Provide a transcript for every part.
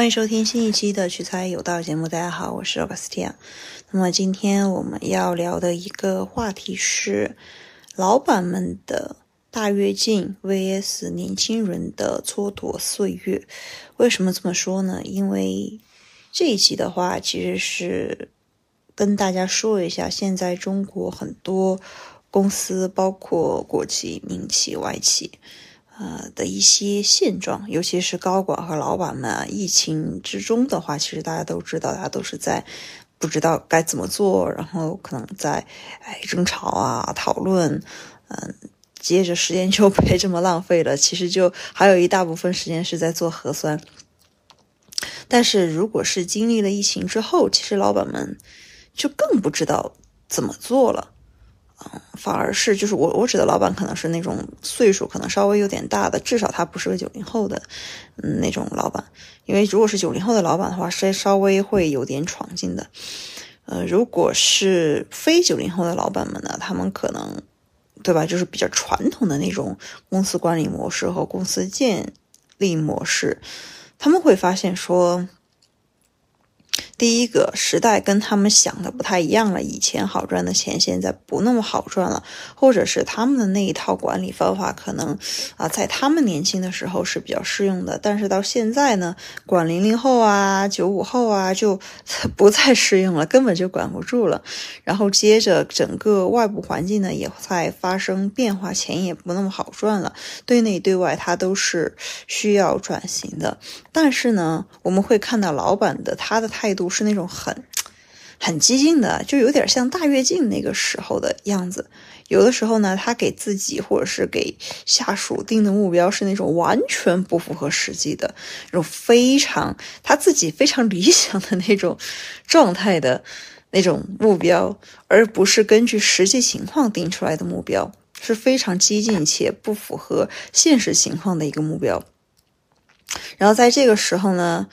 欢迎收听新一期的取材有道节目。大家好，我是 Augustina。那么今天我们要聊的一个话题是老板们的大跃进 vs 年轻人的蹉跎岁月。为什么这么说呢？因为这一期的话，其实是跟大家说一下现在中国很多公司，包括国企、民企、外企。呃的一些现状，尤其是高管和老板们啊，疫情之中的话，其实大家都知道，大家都是在不知道该怎么做，然后可能在哎争吵啊、讨论，嗯，接着时间就 被这么浪费了。其实就还有一大部分时间是在做核酸。但是如果是经历了疫情之后，其实老板们就更不知道怎么做了。反而是就是我我指的老板可能是那种岁数可能稍微有点大的，至少他不是个九零后的，嗯，那种老板。因为如果是九零后的老板的话，是稍微会有点闯劲的。呃，如果是非九零后的老板们呢，他们可能，对吧？就是比较传统的那种公司管理模式和公司建立模式，他们会发现说。第一个时代跟他们想的不太一样了，以前好赚的钱现在不那么好赚了，或者是他们的那一套管理方法可能啊，在他们年轻的时候是比较适用的，但是到现在呢，管零零后啊、九五后啊就不再适用了，根本就管不住了。然后接着整个外部环境呢也在发生变化，钱也不那么好赚了，对内对外它都是需要转型的。但是呢，我们会看到老板的他的态度。是那种很很激进的，就有点像大跃进那个时候的样子。有的时候呢，他给自己或者是给下属定的目标是那种完全不符合实际的，那种非常他自己非常理想的那种状态的那种目标，而不是根据实际情况定出来的目标，是非常激进且不符合现实情况的一个目标。然后在这个时候呢。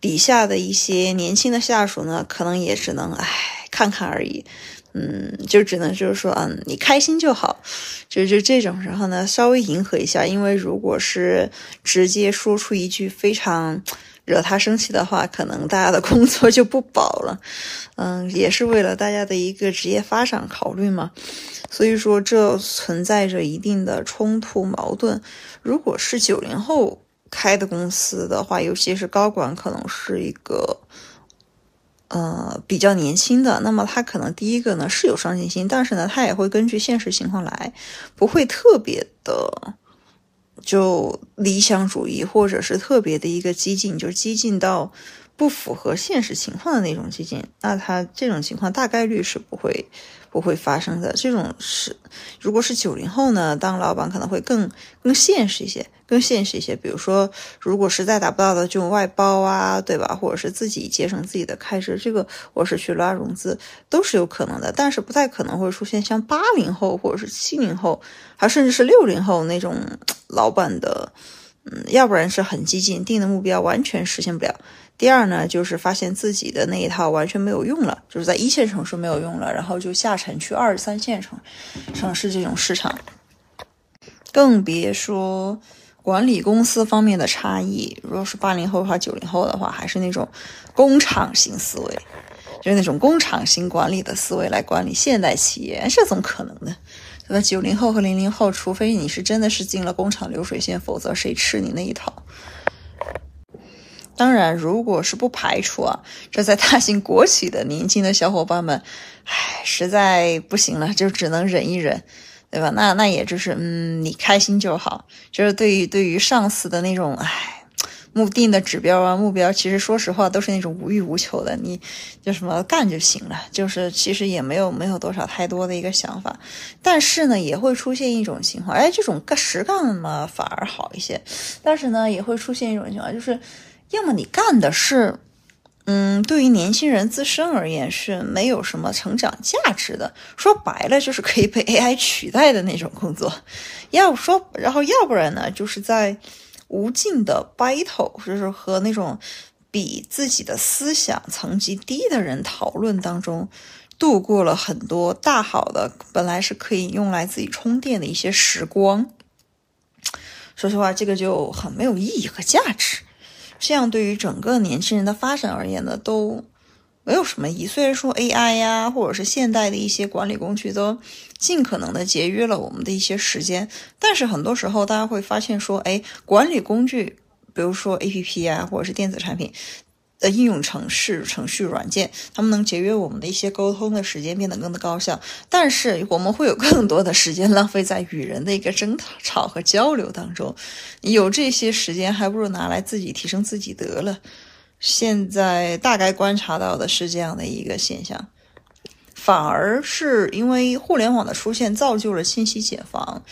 底下的一些年轻的下属呢，可能也只能唉看看而已，嗯，就只能就是说，嗯，你开心就好，就就这种时候呢，稍微迎合一下，因为如果是直接说出一句非常惹他生气的话，可能大家的 工作就不保了，嗯，也是为了大家的一个职业发展考虑嘛，所以说这存在着一定的冲突矛盾。如果是九零后。开的公司的话，尤其是高管，可能是一个，呃，比较年轻的。那么他可能第一个呢是有上进心，但是呢，他也会根据现实情况来，不会特别的就理想主义，或者是特别的一个激进，就激进到不符合现实情况的那种激进。那他这种情况大概率是不会。不会发生的这种是，如果是九零后呢，当老板可能会更更现实一些，更现实一些。比如说，如果实在达不到的，就外包啊，对吧？或者是自己节省自己的开支，这个或是去拉融资，都是有可能的。但是不太可能会出现像八零后或者是七零后，还甚至是六零后那种老板的，嗯，要不然是很激进，定的目标完全实现不了。第二呢，就是发现自己的那一套完全没有用了，就是在一线城市没有用了，然后就下沉去二三线城城市这种市场，更别说管理公司方面的差异。如果是八零后和九零后的话，还是那种工厂型思维，就是那种工厂型管理的思维来管理现代企业，这怎么可能呢？对吧？九零后和零零后，除非你是真的是进了工厂流水线，否则谁吃你那一套？当然，如果是不排除啊，这在大型国企的年轻的小伙伴们，唉，实在不行了，就只能忍一忍，对吧？那那也就是，嗯，你开心就好。就是对于对于上司的那种，唉，目定的指标啊目标，其实说实话都是那种无欲无求的，你就什么干就行了。就是其实也没有没有多少太多的一个想法，但是呢，也会出现一种情况，哎，这种干实干嘛反而好一些。但是呢，也会出现一种情况，就是。要么你干的是，嗯，对于年轻人自身而言是没有什么成长价值的，说白了就是可以被 AI 取代的那种工作。要说，然后要不然呢，就是在无尽的 battle，就是和那种比自己的思想层级低的人讨论当中，度过了很多大好的，本来是可以用来自己充电的一些时光。说实话，这个就很没有意义和价值。这样对于整个年轻人的发展而言呢，都没有什么意义。虽然说 AI 呀，或者是现代的一些管理工具都尽可能的节约了我们的一些时间，但是很多时候大家会发现说，哎，管理工具，比如说 APP 呀，或者是电子产品。的应用程式、程序软件，他们能节约我们的一些沟通的时间，变得更高效。但是我们会有更多的时间浪费在与人的一个争吵和交流当中。有这些时间，还不如拿来自己提升自己得了。现在大概观察到的是这样的一个现象，反而是因为互联网的出现，造就了信息茧房。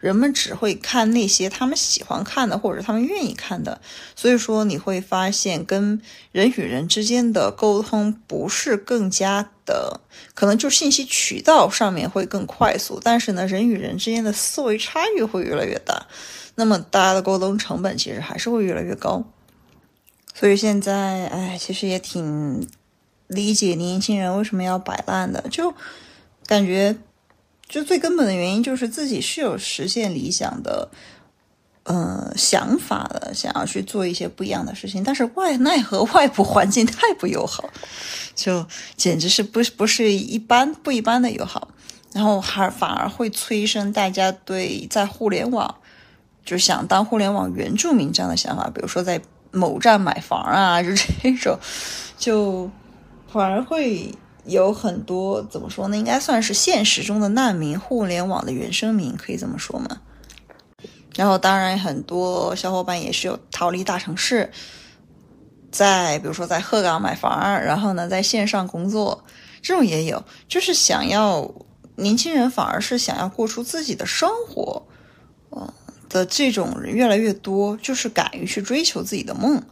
人们只会看那些他们喜欢看的，或者他们愿意看的，所以说你会发现跟人与人之间的沟通不是更加的，可能就信息渠道上面会更快速，但是呢，人与人之间的思维差异会越来越大，那么大家的沟通成本其实还是会越来越高。所以现在，哎，其实也挺理解年轻人为什么要摆烂的，就感觉。就最根本的原因就是自己是有实现理想的，呃想法的，想要去做一些不一样的事情，但是外奈何外部环境 太不友好，就简直是不是不是一般不一般的友好，然后还反而会催生大家对在互联网就想当互联网原住民这样的想法，比如说在某站买房啊，就这种，就反而会。有很多怎么说呢？应该算是现实中的难民，互联网的原生民，可以这么说吗？然后，当然很多小伙伴也是有逃离大城市，在比如说在鹤岗买房，然后呢在线上工作，这种也有，就是想要年轻人反而是想要过出自己的生活，嗯的这种人越来越多，就是敢于去追求自己的梦。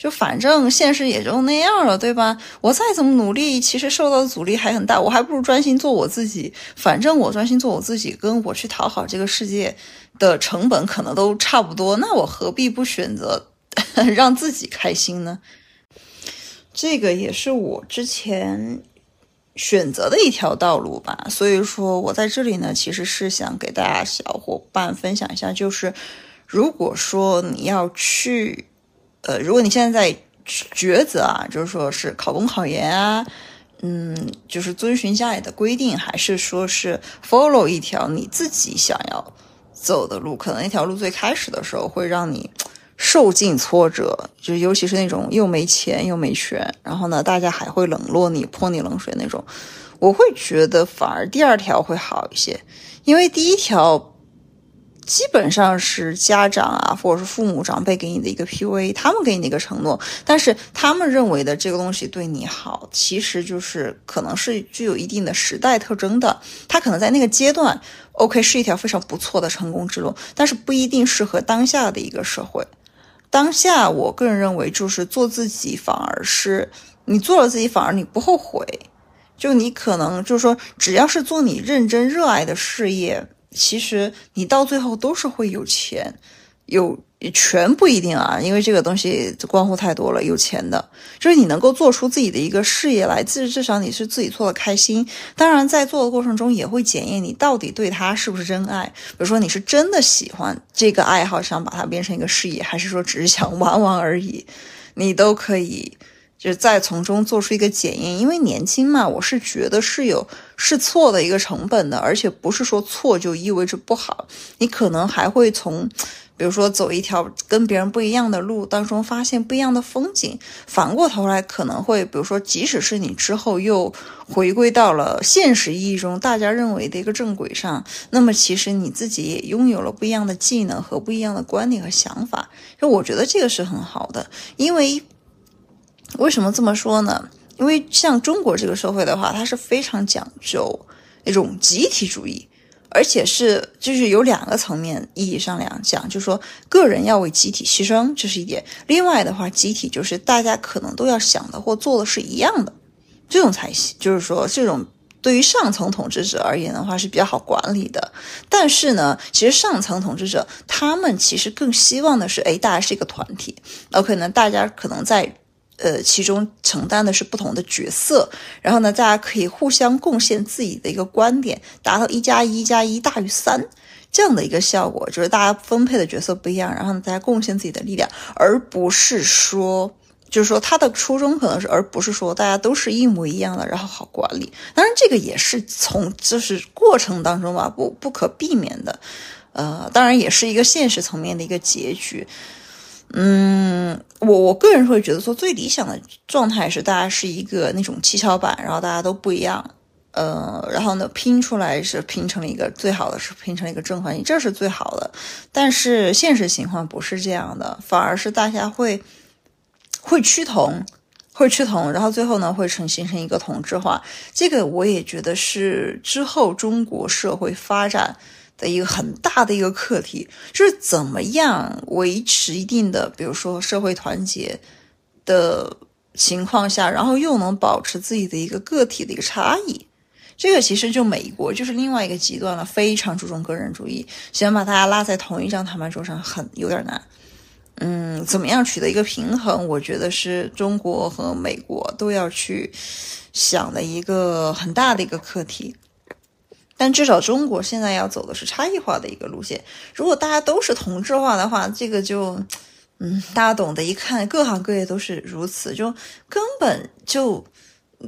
就反正现实也就那样了，对吧？我再怎么努力，其实受到的阻力还很大。我还不如专心做我自己。反正我专心做我自己，跟我去讨好这个世界的成本可能都差不多。那我何必不选择 让自己开心呢？这个也是我之前选择的一条道路吧。所以说我在这里呢，其实是想给大家小伙伴分享一下，就是如果说你要去。呃，如果你现在在抉择啊，就是说是考公考研啊，嗯，就是遵循家里的规定，还是说是 follow 一条你自己想要走的路，可能那条路最开始的时候会让你受尽挫折，就尤其是那种又没钱又没权，然后呢，大家还会冷落你、泼你冷水那种，我会觉得反而第二条会好一些，因为第一条。基本上是家长啊，或者是父母长辈给你的一个 PUA，他们给你的一个承诺，但是他们认为的这个东西对你好，其实就是可能是具有一定的时代特征的。他可能在那个阶段，OK 是一条非常不错的成功之路，但是不一定适合当下的一个社会。当下，我个人认为就是做自己，反而是你做了自己，反而你不后悔。就你可能就是说，只要是做你认真热爱的事业。其实你到最后都是会有钱，有权不一定啊，因为这个东西关乎太多了。有钱的，就是你能够做出自己的一个事业来，至至少你是自己做的开心。当然，在做的过程中也会检验你到底对他是不是真爱。比如说，你是真的喜欢这个爱好，想把它变成一个事业，还是说只是想玩玩而已，你都可以。就是再从中做出一个检验，因为年轻嘛，我是觉得是有试错的一个成本的，而且不是说错就意味着不好，你可能还会从，比如说走一条跟别人不一样的路当中发现不一样的风景，反过头来可能会，比如说即使是你之后又回归到了现实意义中大家认为的一个正轨上，那么其实你自己也拥有了不一样的技能和不一样的观念和想法，就我觉得这个是很好的，因为。为什么这么说呢？因为像中国这个社会的话，它是非常讲究那种集体主义，而且是就是有两个层面意义上两讲，就是说个人要为集体牺牲，这是一点；另外的话，集体就是大家可能都要想的或做的是一样的，这种才行就是说这种对于上层统治者而言的话是比较好管理的。但是呢，其实上层统治者他们其实更希望的是，哎，大家是一个团体，OK 呢，大家可能在。呃，其中承担的是不同的角色，然后呢，大家可以互相贡献自己的一个观点，达到一加一加一大于三这样的一个效果，就是大家分配的角色不一样，然后，大家贡献自己的力量，而不是说。就是说，他的初衷可能是，而不是说大家都是一模一样的，然后好管理。当然，这个也是从就是过程当中吧，不不可避免的。呃，当然也是一个现实层面的一个结局。嗯，我我个人会觉得说，最理想的状态是大家是一个那种七巧板，然后大家都不一样。呃，然后呢，拼出来是拼成了一个最好的，是拼成了一个正环形，这是最好的。但是现实情况不是这样的，反而是大家会。会趋同，会趋同，然后最后呢，会成形成一个同质化。这个我也觉得是之后中国社会发展的一个很大的一个课题，就是怎么样维持一定的，比如说社会团结的情况下，然后又能保持自己的一个个体的一个差异。这个其实就美国就是另外一个极端了，非常注重个人主义，想把大家拉在同一张谈判桌上，很有点难。嗯，怎么样取得一个平衡？我觉得是中国和美国都要去想的一个很大的一个课题。但至少中国现在要走的是差异化的一个路线。如果大家都是同质化的话，这个就，嗯，大家懂得一看，各行各业都是如此，就根本就，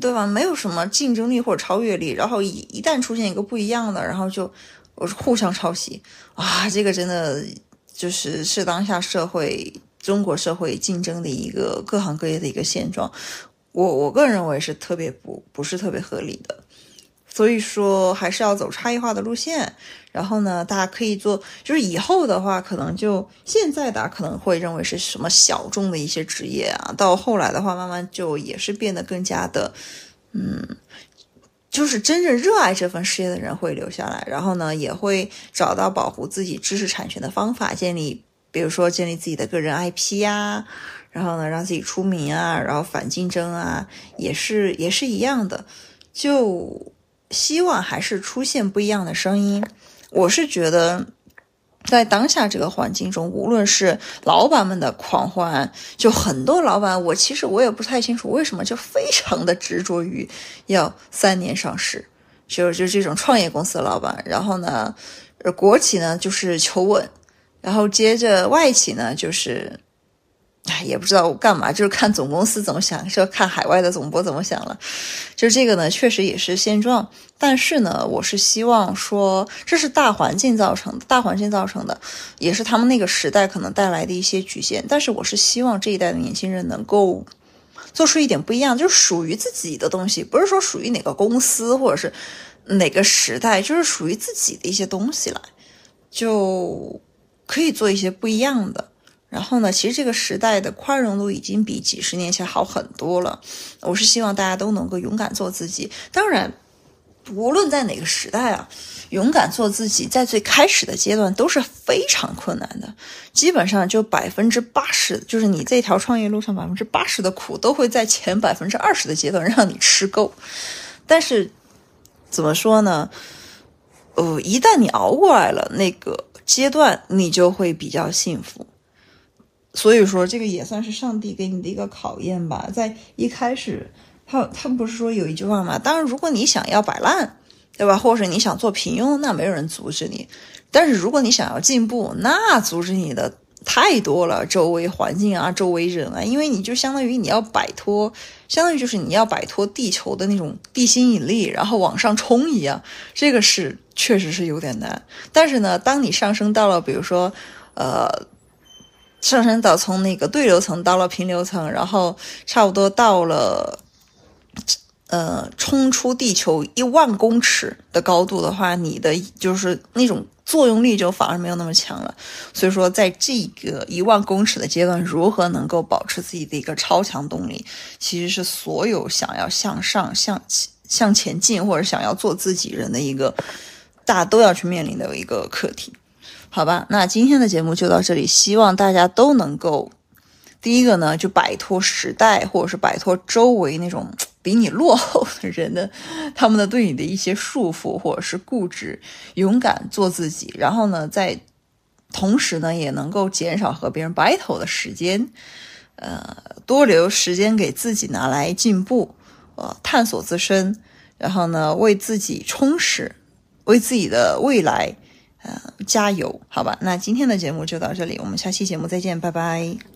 对吧？没有什么竞争力或者超越力。然后一一旦出现一个不一样的，然后就我是互相抄袭啊，这个真的。就是是当下社会中国社会竞争的一个各行各业的一个现状，我我个人认为是特别不不是特别合理的，所以说还是要走差异化的路线。然后呢，大家可以做，就是以后的话，可能就现在大家可能会认为是什么小众的一些职业啊，到后来的话，慢慢就也是变得更加的，嗯。就是真正热爱这份事业的人会留下来，然后呢，也会找到保护自己知识产权的方法，建立，比如说建立自己的个人 IP 呀，然后呢，让自己出名啊，然后反竞争啊，也是也是一样的，就希望还是出现不一样的声音。我是觉得。在当下这个环境中，无论是老板们的狂欢，就很多老板，我其实我也不太清楚为什么就非常的执着于要三年上市，就就这种创业公司的老板，然后呢，国企呢就是求稳，然后接着外企呢就是。哎，也不知道我干嘛，就是看总公司怎么想，就看海外的总部怎么想了。就是这个呢，确实也是现状。但是呢，我是希望说，这是大环境造成的，大环境造成的，也是他们那个时代可能带来的一些局限。但是我是希望这一代的年轻人能够做出一点不一样，就是属于自己的东西，不是说属于哪个公司或者是哪个时代，就是属于自己的一些东西来，就可以做一些不一样的。然后呢，其实这个时代的宽容度已经比几十年前好很多了。我是希望大家都能够勇敢做自己。当然，无论在哪个时代啊，勇敢做自己，在最开始的阶段都是非常困难的。基本上就百分之八十，就是你这条创业路上百分之八十的苦，都会在前百分之二十的阶段让你吃够。但是怎么说呢？呃，一旦你熬过来了那个阶段，你就会比较幸福。所以说，这个也算是上帝给你的一个考验吧。在一开始，他他不是说有一句话吗？当然，如果你想要摆烂，对吧？或者你想做平庸，那没有人阻止你。但是如果你想要进步，那阻止你的太多了，周围环境啊，周围人啊，因为你就相当于你要摆脱，相当于就是你要摆脱地球的那种地心引力，然后往上冲一样。这个是确实是有点难。但是呢，当你上升到了，比如说，呃。上升到从那个对流层到了平流层，然后差不多到了，呃，冲出地球一万公尺的高度的话，你的就是那种作用力就反而没有那么强了。所以说，在这个一万公尺的阶段，如何能够保持自己的一个超强动力，其实是所有想要向上、向向前进或者想要做自己人的一个大家都要去面临的一个课题。好吧，那今天的节目就到这里。希望大家都能够，第一个呢，就摆脱时代，或者是摆脱周围那种比你落后的人的他们的对你的一些束缚，或者是固执，勇敢做自己。然后呢，在同时呢，也能够减少和别人 battle 的时间。呃，多留时间给自己拿来进步，呃，探索自身，然后呢，为自己充实，为自己的未来，呃，加油，好吧？那今天的节目就到这里，我们下期节目再见，拜拜。